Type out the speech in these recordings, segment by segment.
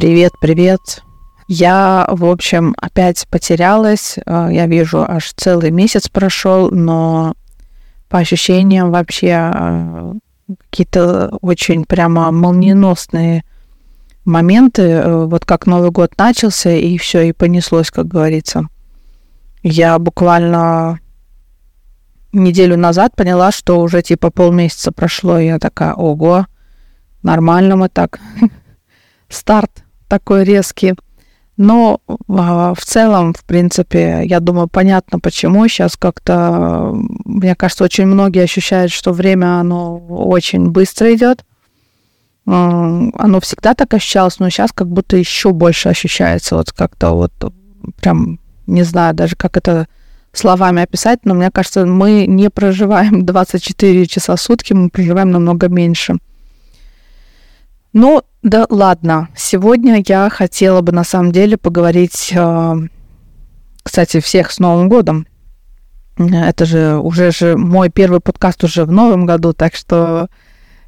Привет, привет. Я, в общем, опять потерялась. Э, я вижу, аж целый месяц прошел, но по ощущениям вообще э, какие-то очень прямо молниеносные моменты. Э, вот как Новый год начался, и все, и понеслось, как говорится. Я буквально неделю назад поняла, что уже типа полмесяца прошло, и я такая, ого, нормально мы так. Старт такой резкий. Но а, в целом, в принципе, я думаю, понятно, почему. Сейчас как-то, мне кажется, очень многие ощущают, что время, оно очень быстро идет. Оно всегда так ощущалось, но сейчас как будто еще больше ощущается. Вот как-то вот прям, не знаю даже, как это словами описать, но мне кажется, мы не проживаем 24 часа в сутки, мы проживаем намного меньше. Ну, да ладно. Сегодня я хотела бы на самом деле поговорить, э, кстати, всех с Новым годом. Это же уже же мой первый подкаст уже в новом году, так что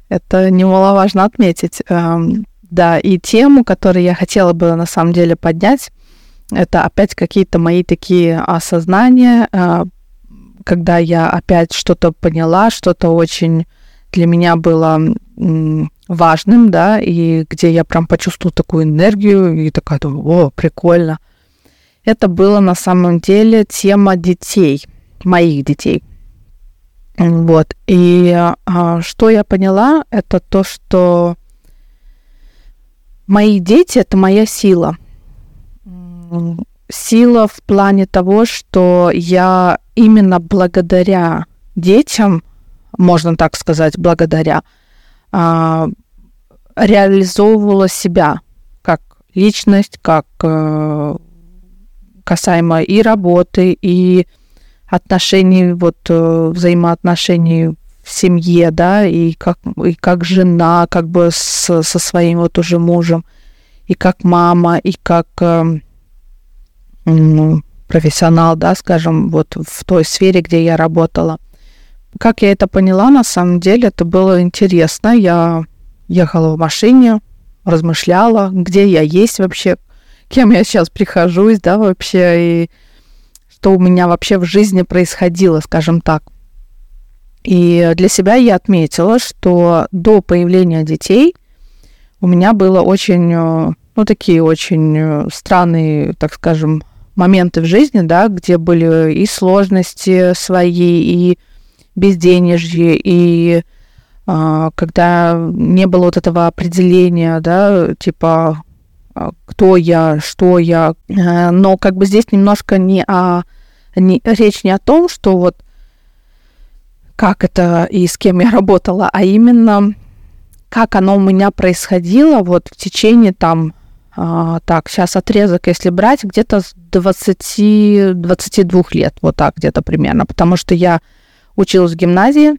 это немаловажно отметить. Эм, да, и тему, которую я хотела бы на самом деле поднять, это опять какие-то мои такие осознания, э, когда я опять что-то поняла, что-то очень для меня было важным, да, и где я прям почувствовала такую энергию и такая, о, прикольно. Это было на самом деле тема детей, моих детей. Вот. И а, что я поняла, это то, что мои дети это моя сила. Сила в плане того, что я именно благодаря детям, можно так сказать, благодаря, а, реализовывала себя как личность, как э, касаемо и работы, и отношений, вот э, взаимоотношений в семье, да, и как, и как жена, как бы с, со своим вот уже мужем, и как мама, и как э, профессионал, да, скажем, вот в той сфере, где я работала. Как я это поняла, на самом деле, это было интересно. Я ехала в машине, размышляла, где я есть вообще, кем я сейчас прихожусь, да, вообще, и что у меня вообще в жизни происходило, скажем так. И для себя я отметила, что до появления детей у меня было очень, э, ну, такие очень э, странные, так скажем, моменты в жизни, да, где были и сложности свои, и безденежье, и когда не было вот этого определения, да, типа а, кто я, что я, э, но как бы здесь немножко не о, не, речь не о том, что вот как это и с кем я работала, а именно как оно у меня происходило вот в течение там, а, так, сейчас отрезок, если брать, где-то с 20-22 лет, вот так где-то примерно, потому что я училась в гимназии,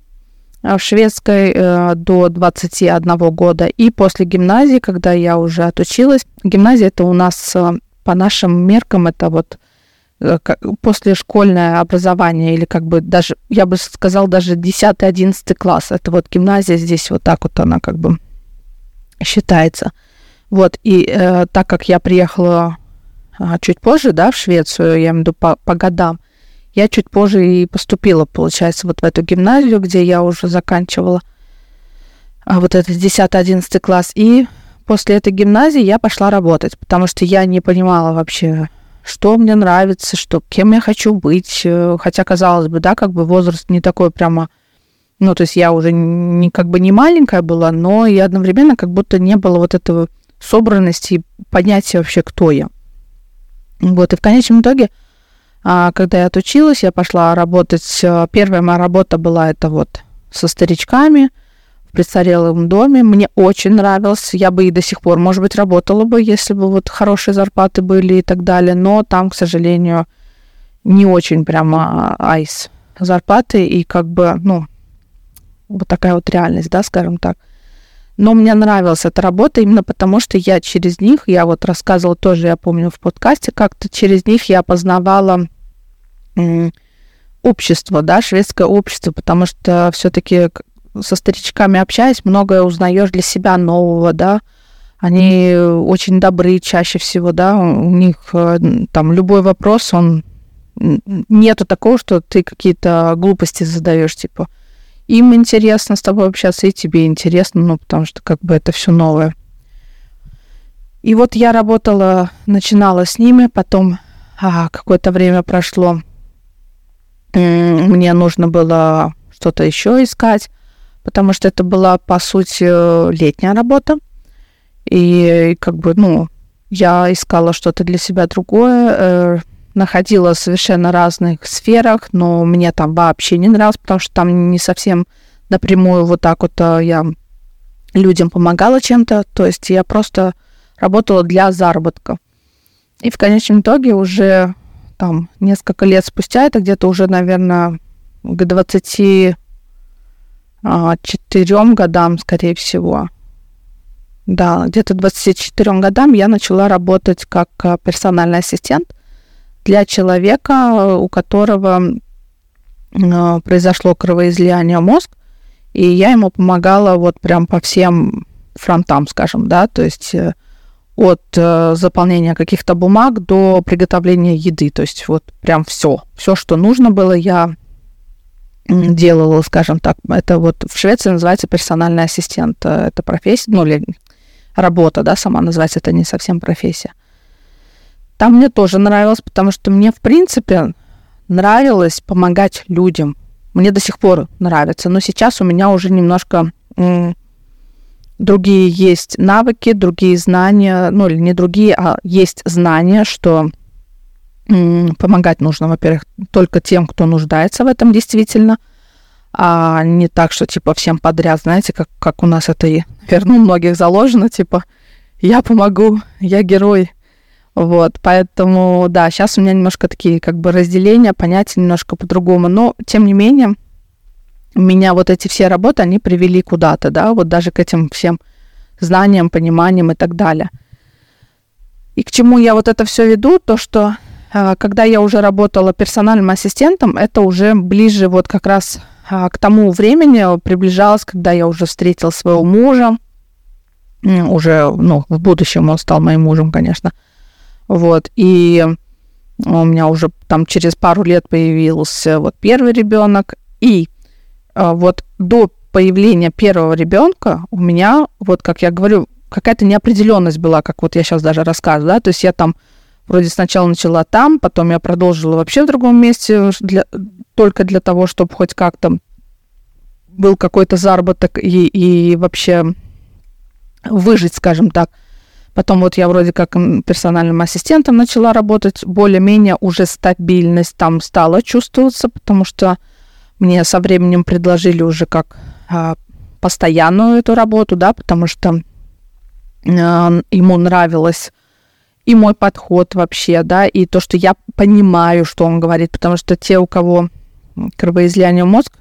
в шведской э, до 21 года. И после гимназии, когда я уже отучилась, гимназия это у нас э, по нашим меркам это вот э, после школьное образование или как бы даже, я бы сказал, даже 10-11 класс. Это вот гимназия здесь вот так вот она как бы считается. Вот, и э, так как я приехала э, чуть позже, да, в Швецию, я имею в виду по, по годам, я чуть позже и поступила, получается, вот в эту гимназию, где я уже заканчивала а, вот этот 10-11 класс. И после этой гимназии я пошла работать, потому что я не понимала вообще, что мне нравится, что кем я хочу быть. Э, хотя, казалось бы, да, как бы возраст не такой прямо... Ну, то есть я уже не, как бы не маленькая была, но и одновременно как будто не было вот этого собранности и понятия вообще, кто я. Вот, и в конечном итоге когда я отучилась, я пошла работать. Э, первая моя работа была это вот со старичками в престарелом доме. Мне очень нравилось. Я бы и до сих пор, может быть, работала бы, если бы вот хорошие зарплаты были и так далее. Но там, к сожалению, не очень прямо айс зарплаты. И как бы, ну, вот такая вот реальность, да, скажем так. Но мне нравилась эта работа именно потому, что я через них, я вот рассказывала тоже, я помню, в подкасте, как-то через них я познавала общество, да, шведское общество, потому что все-таки со старичками общаясь, многое узнаешь для себя нового, да, Они очень добры чаще всего, да, у них э, там любой вопрос, он нету такого, что ты какие-то глупости задаешь, типа, им интересно с тобой общаться, и тебе интересно, ну, потому что как бы это все новое. И вот я работала, начинала с ними, потом а, какое-то время прошло, мне нужно было что-то еще искать, потому что это была, по сути, летняя работа. И как бы, ну, я искала что-то для себя другое, э, находила в совершенно разных сферах, но мне там вообще не нравилось, потому что там не совсем напрямую вот так вот э, я людям помогала чем-то, то есть я просто работала для заработка. И в конечном итоге уже там несколько лет спустя, это где-то уже, наверное, к 24 а, годам, скорее всего, да, где-то 24 годам я начала работать как э, персональный ассистент для человека, у которого э, произошло кровоизлияние мозг, и я ему помогала вот прям по всем фронтам, скажем, да, то есть э, от заполнения каких-то бумаг до приготовления еды, то есть вот прям все, все, что нужно было, я делала, скажем так, это вот в Швеции называется персональный ассистент, это профессия, ну, или работа, да, сама называется, это не совсем профессия. Там мне тоже нравилось, потому что мне, в принципе, нравилось помогать людям. Мне до сих пор нравится, но сейчас у меня уже немножко другие есть навыки, другие знания, ну или не другие, а есть знания, что помогать нужно, во-первых, только тем, кто нуждается в этом действительно – а не так, что типа всем подряд, знаете, как, как у нас это и, наверное, у многих заложено, типа я помогу, я герой. Вот, поэтому, да, сейчас у меня немножко такие как бы разделения, понятия немножко по-другому, но, тем не менее, меня вот эти все работы, они привели куда-то, да, вот даже к этим всем знаниям, пониманиям и так далее. И к чему я вот это все веду, то, что а, когда я уже работала персональным ассистентом, это уже ближе вот как раз а, к тому времени приближалась, когда я уже встретила своего мужа, уже, ну, в будущем он стал моим мужем, конечно, вот, и у меня уже там через пару лет появился вот первый ребенок, и вот до появления первого ребенка у меня, вот как я говорю, какая-то неопределенность была, как вот я сейчас даже рассказываю, да, то есть я там вроде сначала начала там, потом я продолжила вообще в другом месте для, только для того, чтобы хоть как-то был какой-то заработок и, и вообще выжить, скажем так. Потом вот я вроде как персональным ассистентом начала работать, более-менее уже стабильность там стала чувствоваться, потому что мне со временем предложили уже как а, постоянную эту работу, да, потому что а, ему нравилось и мой подход вообще, да, и то, что я понимаю, что он говорит, потому что те, у кого кровоизлияние мозг,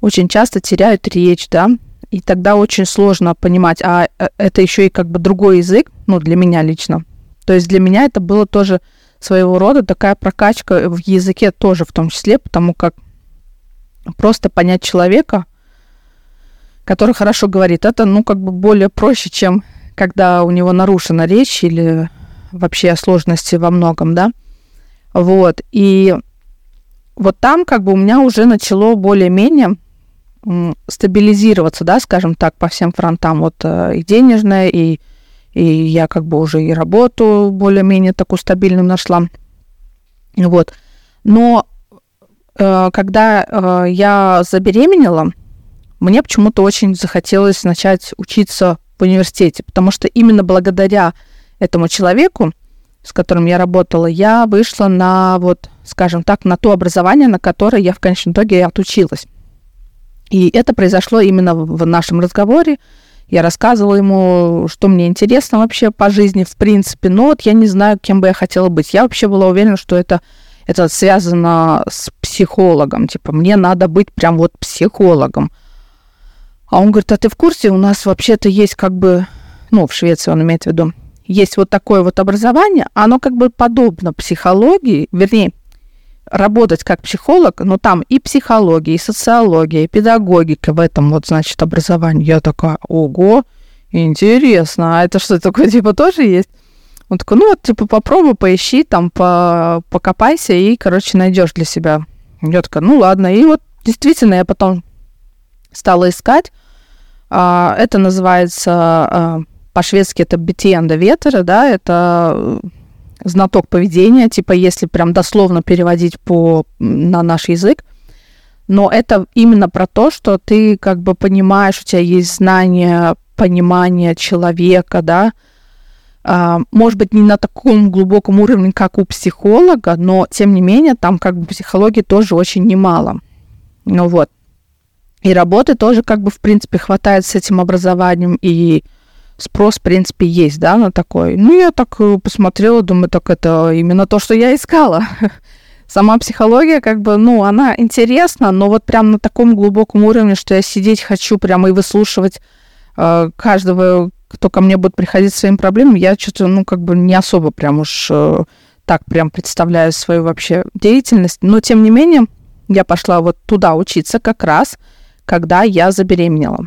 очень часто теряют речь, да, и тогда очень сложно понимать, а э, это еще и как бы другой язык, ну, для меня лично. То есть для меня это было тоже своего рода такая прокачка в языке тоже в том числе, потому как просто понять человека, который хорошо говорит, это, ну, как бы более проще, чем когда у него нарушена речь или вообще сложности во многом, да. Вот, и вот там как бы у меня уже начало более-менее стабилизироваться, да, скажем так, по всем фронтам, вот э, и денежная, и, и я как бы уже и работу более-менее такую стабильную нашла. Вот. Но когда э, я забеременела, мне почему-то очень захотелось начать учиться в университете, потому что именно благодаря этому человеку, с которым я работала, я вышла на вот, скажем так, на то образование, на которое я в конечном итоге отучилась. И это произошло именно в нашем разговоре. Я рассказывала ему, что мне интересно вообще по жизни, в принципе. Но вот я не знаю, кем бы я хотела быть. Я вообще была уверена, что это, это связано с психологом. Типа, мне надо быть прям вот психологом. А он говорит, а ты в курсе, у нас вообще-то есть как бы, ну, в Швеции он имеет в виду, есть вот такое вот образование, оно как бы подобно психологии, вернее, работать как психолог, но там и психология, и социология, и педагогика в этом вот, значит, образовании. Я такая, ого, интересно, а это что такое, типа, тоже есть? Он такой, ну вот, типа, попробуй, поищи, там, по покопайся и, короче, найдешь для себя. Я такая, ну ладно. И вот действительно я потом стала искать. А, это называется а, по-шведски это битиенда ветера, да, это э, знаток поведения, типа если прям дословно переводить по, на наш язык. Но это именно про то, что ты как бы понимаешь, у тебя есть знание, понимание человека, да, может быть, не на таком глубоком уровне, как у психолога, но, тем не менее, там как бы психологии тоже очень немало. Ну вот. И работы тоже как бы, в принципе, хватает с этим образованием, и спрос, в принципе, есть, да, на такой. Ну, я так э, посмотрела, думаю, так это именно то, что я искала. Сама психология, как бы, ну, она интересна, но вот прям на таком глубоком уровне, что я сидеть хочу прямо и выслушивать э, каждого кто ко мне будет приходить с своим проблемами, я что-то, ну, как бы не особо прям уж э, так прям представляю свою вообще деятельность. Но, тем не менее, я пошла вот туда учиться как раз, когда я забеременела.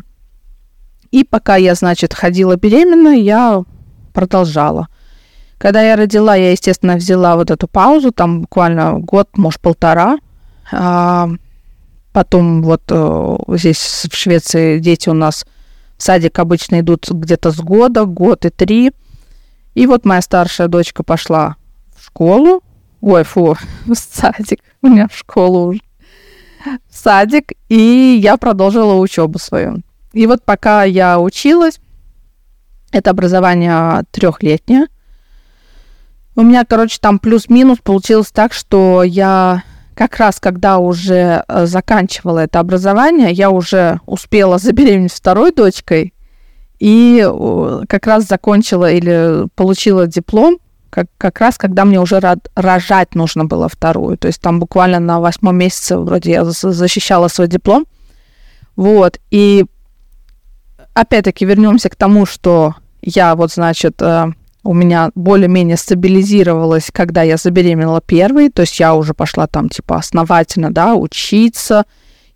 И пока я, значит, ходила беременная, я продолжала. Когда я родила, я, естественно, взяла вот эту паузу, там буквально год, может, полтора. А потом вот э, здесь в Швеции дети у нас в садик обычно идут где-то с года, год и три. И вот моя старшая дочка пошла в школу. Ой, фу, в садик. У меня в школу уже. В садик. И я продолжила учебу свою. И вот пока я училась, это образование трехлетнее. У меня, короче, там плюс-минус получилось так, что я как раз когда уже э, заканчивала это образование, я уже успела забеременеть второй дочкой и как раз закончила или получила диплом, как, как раз когда мне уже рожать нужно было вторую. То есть там буквально на восьмом месяце вроде я защищала свой диплом. Вот. И опять-таки вернемся к тому, что я вот, значит, э, у меня более-менее стабилизировалось, когда я забеременела первой, то есть я уже пошла там типа основательно, да, учиться,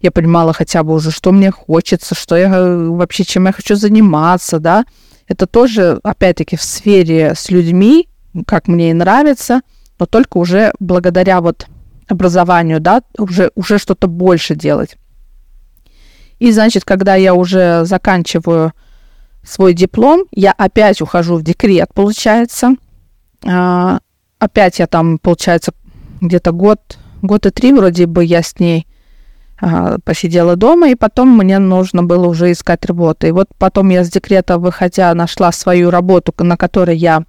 я понимала хотя бы уже, что мне хочется, что я э, вообще, чем я хочу заниматься, да. Это тоже, опять-таки, в сфере с людьми, как мне и нравится, но только уже благодаря вот образованию, да, уже, уже что-то больше делать. И, значит, когда я уже заканчиваю свой диплом, я опять ухожу в декрет, получается. А, опять я там, получается, где-то год, год и три вроде бы я с ней а, посидела дома, и потом мне нужно было уже искать работу. И вот потом я с декрета, выходя, нашла свою работу, на которой я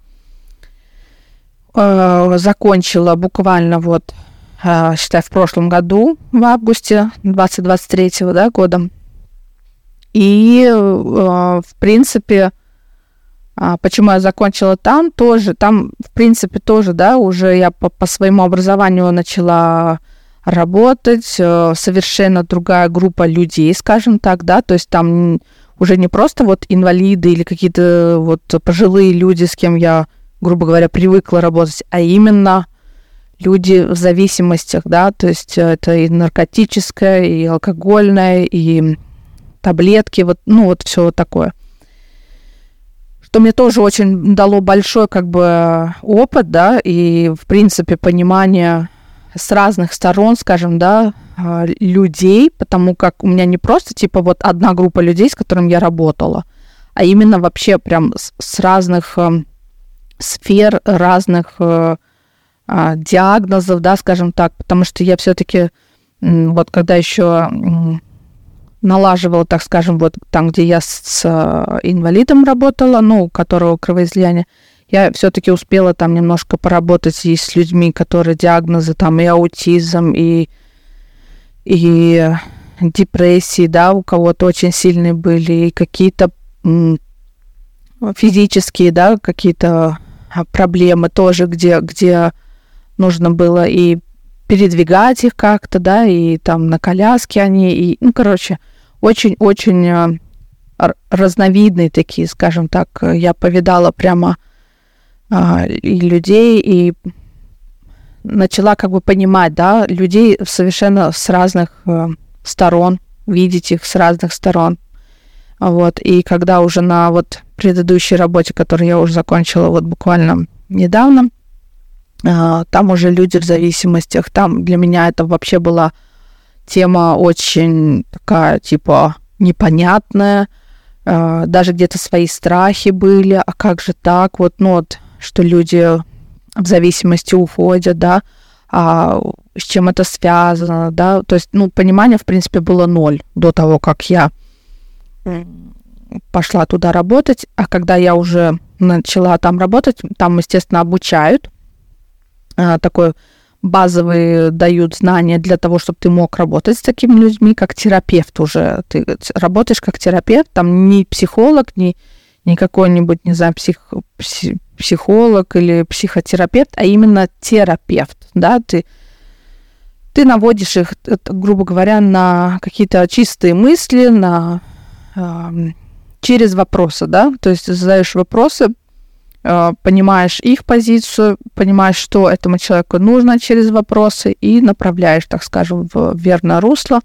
э, закончила буквально вот, э, считай, в прошлом году, в августе 2023 да, года. И, э, в принципе, а, почему я закончила там, тоже, там, в принципе, тоже, да, уже я по, по своему образованию начала работать, э, совершенно другая группа людей, скажем так, да, то есть там уже не просто вот инвалиды или какие-то вот пожилые люди, с кем я, грубо говоря, привыкла работать, а именно люди в зависимостях, да, то есть это и наркотическое, и алкогольное, и таблетки, вот, ну, вот все вот такое. Что мне тоже очень дало большой, как бы, опыт, да, и, в принципе, понимание с разных сторон, скажем, да, а, людей, потому как у меня не просто, типа, вот одна группа людей, с которыми я работала, а именно вообще прям с, разных э, сфер, разных э, э, диагнозов, да, скажем так, потому что я все-таки вот когда еще налаживала, так скажем, вот там, где я с э, инвалидом работала, ну, у которого кровоизлияние, я все-таки успела там немножко поработать и с людьми, которые диагнозы там и аутизм, и, и депрессии, да, у кого-то очень сильные были, и какие-то физические, да, какие-то а, проблемы тоже, где, где нужно было и передвигать их как-то, да, и там на коляске они, и, ну, короче, очень-очень э, разновидные такие, скажем так. Я повидала прямо а, и людей, и начала как бы понимать, да, людей совершенно с разных э, сторон, видеть их с разных сторон. Вот, и когда уже на вот предыдущей работе, которую я уже закончила вот буквально недавно, а, там уже люди в зависимостях, там для меня это вообще была тема очень такая, типа, непонятная, а, даже где-то свои страхи были, а как же так, вот, ну вот, что люди в зависимости уходят, да, а с чем это связано, да, то есть, ну, понимание, в принципе, было ноль до того, как я пошла туда работать, а когда я уже начала там работать, там, естественно, обучают, а, такой базовые дают знания для того, чтобы ты мог работать с такими людьми, как терапевт уже. Ты работаешь как терапевт, там не психолог, не, не какой-нибудь, не знаю, псих, психолог или психотерапевт, а именно терапевт, да, ты ты наводишь их, грубо говоря, на какие-то чистые мысли, на э, через вопросы, да, то есть задаешь вопросы, э, понимаешь их позицию, понимаешь, что этому человеку нужно через вопросы и направляешь, так скажем, в верное русло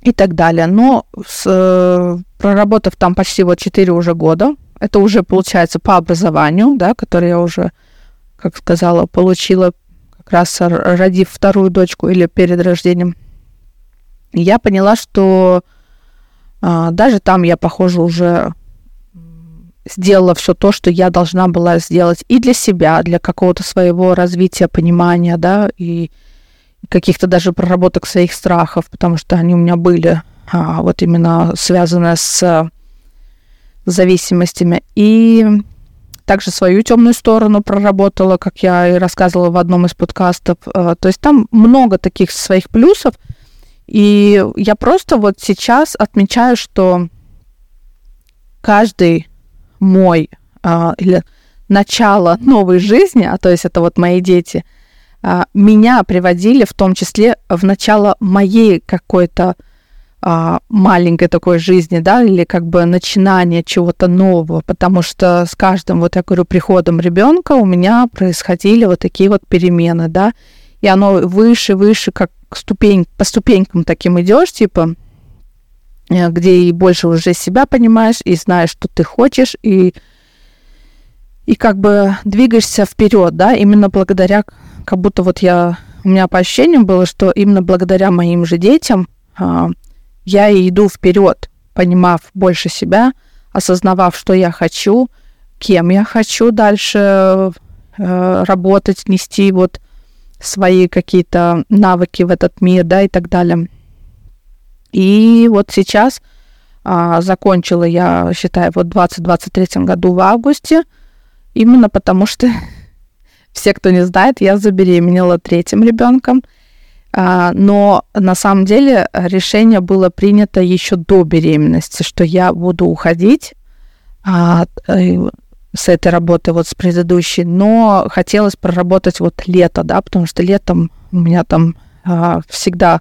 и так далее. Но с, э, проработав там почти вот 4 уже года, это уже получается по образованию, да, которое я уже, как сказала, получила как раз родив вторую дочку или перед рождением. Я поняла, что а, даже там я, похоже, уже сделала все то, что я должна была сделать и для себя, для какого-то своего развития, понимания, да, и каких-то даже проработок своих страхов, потому что они у меня были а, вот именно связаны с зависимостями. И также свою темную сторону проработала, как я и рассказывала в одном из подкастов. А, то есть там много таких своих плюсов. И я просто вот сейчас отмечаю, что каждый мой а, или начало новой жизни, а то есть это вот мои дети, а, меня приводили в том числе в начало моей какой-то а, маленькой такой жизни, да, или как бы начинание чего-то нового, потому что с каждым, вот я говорю, приходом ребенка у меня происходили вот такие вот перемены, да, и оно выше, выше, как ступень, по ступенькам таким идешь, типа, где и больше уже себя понимаешь, и знаешь, что ты хочешь, и, и как бы двигаешься вперед, да, именно благодаря, как будто вот я, у меня по ощущениям было, что именно благодаря моим же детям а, я и иду вперед, понимав больше себя, осознавав, что я хочу, кем я хочу дальше э, работать, нести вот свои какие-то навыки в этот мир, да, и так далее. И вот сейчас а, закончила я, считаю, вот в 2023 году в августе, именно потому что все, кто не знает, я забеременела третьим ребенком. А, но на самом деле решение было принято еще до беременности, что я буду уходить а, э, с этой работы, вот с предыдущей, но хотелось проработать вот лето, да, потому что летом у меня там а, всегда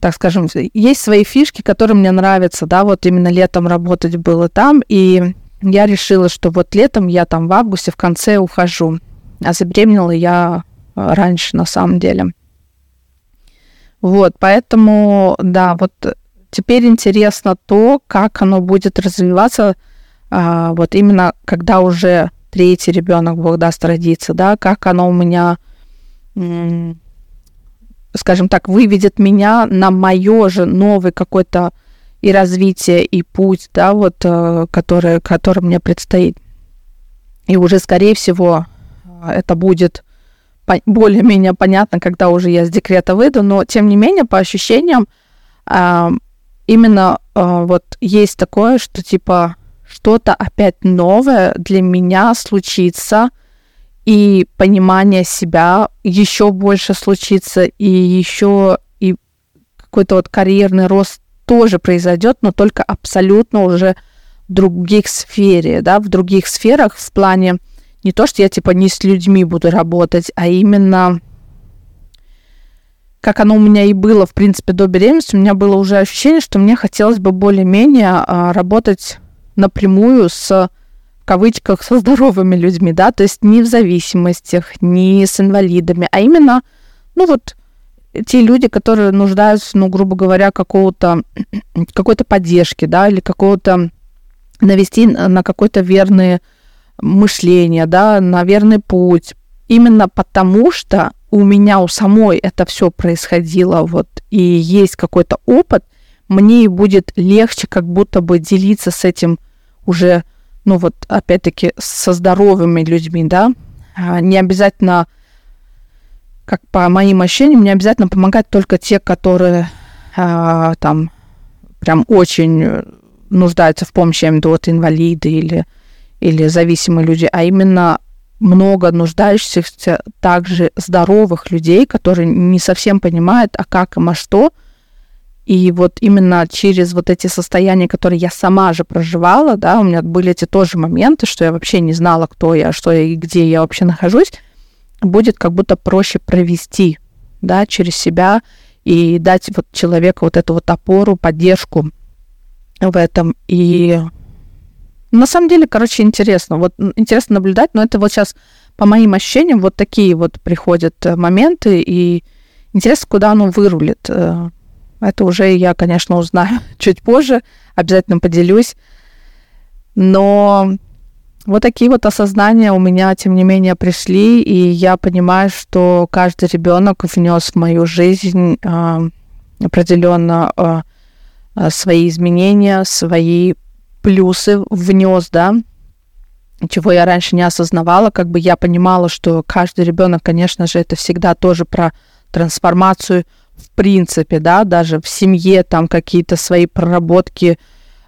так скажем, есть свои фишки, которые мне нравятся, да, вот именно летом работать было там, и я решила, что вот летом я там в августе в конце ухожу, а забеременела я э, раньше на самом деле. Вот, поэтому, да, вот теперь интересно то, как оно будет развиваться, а, вот именно когда уже третий ребенок Бог даст родиться, да, как оно у меня скажем так, выведет меня на мое же новый какой-то и развитие, и путь, да, вот, э, который, который мне предстоит. И уже, скорее всего, это будет более-менее понятно, когда уже я с декрета выйду, но, тем не менее, по ощущениям, а, именно а, вот есть такое, что, типа, что-то опять новое для меня случится – и понимание себя еще больше случится, и еще и какой-то вот карьерный рост тоже произойдет, но только абсолютно уже в других сфере, да, в других сферах в плане не то, что я типа не с людьми буду работать, а именно как оно у меня и было, в принципе, до беременности, у меня было уже ощущение, что мне хотелось бы более-менее а, работать напрямую с кавычках со здоровыми людьми, да, то есть не в зависимостях, не с инвалидами, а именно, ну вот, те люди, которые нуждаются, ну, грубо говоря, какого-то, какой-то поддержки, да, или какого-то навести на какое-то верное мышление, да, на верный путь. Именно потому что у меня у самой это все происходило, вот, и есть какой-то опыт, мне будет легче как будто бы делиться с этим уже, ну вот, опять-таки, со здоровыми людьми, да, а, не обязательно как по моим ощущениям, не обязательно помогать только те, которые э, там прям очень нуждаются в помощи, я имею в виду, вот инвалиды или, или зависимые люди, а именно много нуждающихся также здоровых людей, которые не совсем понимают, а как им, а что. И вот именно через вот эти состояния, которые я сама же проживала, да, у меня были эти тоже моменты, что я вообще не знала, кто я, что я и где я вообще нахожусь, будет как будто проще провести, да, через себя и дать вот человеку вот эту вот опору, поддержку в этом. И на самом деле, короче, интересно. Вот интересно наблюдать, но это вот сейчас, по моим ощущениям, вот такие вот приходят э, моменты, и интересно, куда оно вырулит. Это уже я, конечно, узнаю чуть позже, обязательно поделюсь. Но вот такие вот осознания у меня, тем не менее, пришли, и я понимаю, что каждый ребенок внес в мою жизнь э, определенно э, свои изменения, свои плюсы внес, да, чего я раньше не осознавала, как бы я понимала, что каждый ребенок, конечно же, это всегда тоже про трансформацию в принципе, да, даже в семье там какие-то свои проработки,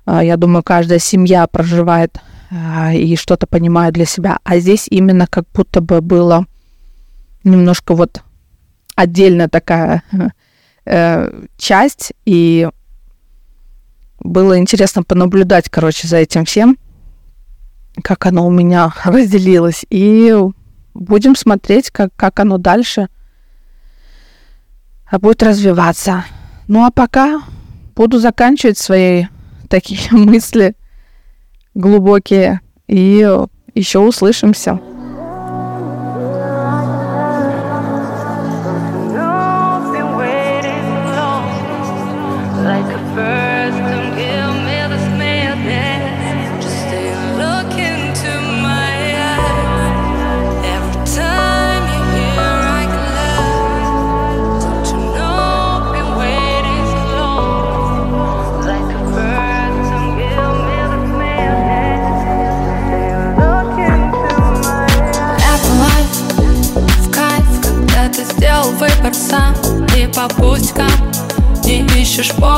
я думаю, каждая семья проживает а, и что-то понимаю для себя. А здесь именно как будто бы было немножко вот отдельная такая э, часть, и было интересно понаблюдать, короче, за этим всем, как оно у меня разделилось. И будем смотреть, как, как оно дальше будет развиваться. Ну а пока буду заканчивать свои такие мысли глубокие. И еще услышимся.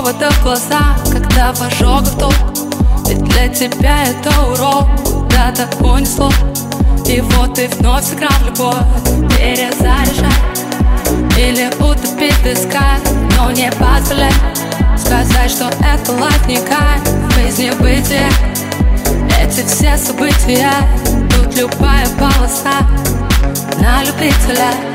Повода в глаза, когда в ожогах толк Ведь для тебя это урок, куда-то унесло И вот ты вновь сыграл любовь, перезаряжай Или утопить песка, но не позволяй. Сказать, что это кайф, жизни бытия Эти все события, тут любая полоса на любителя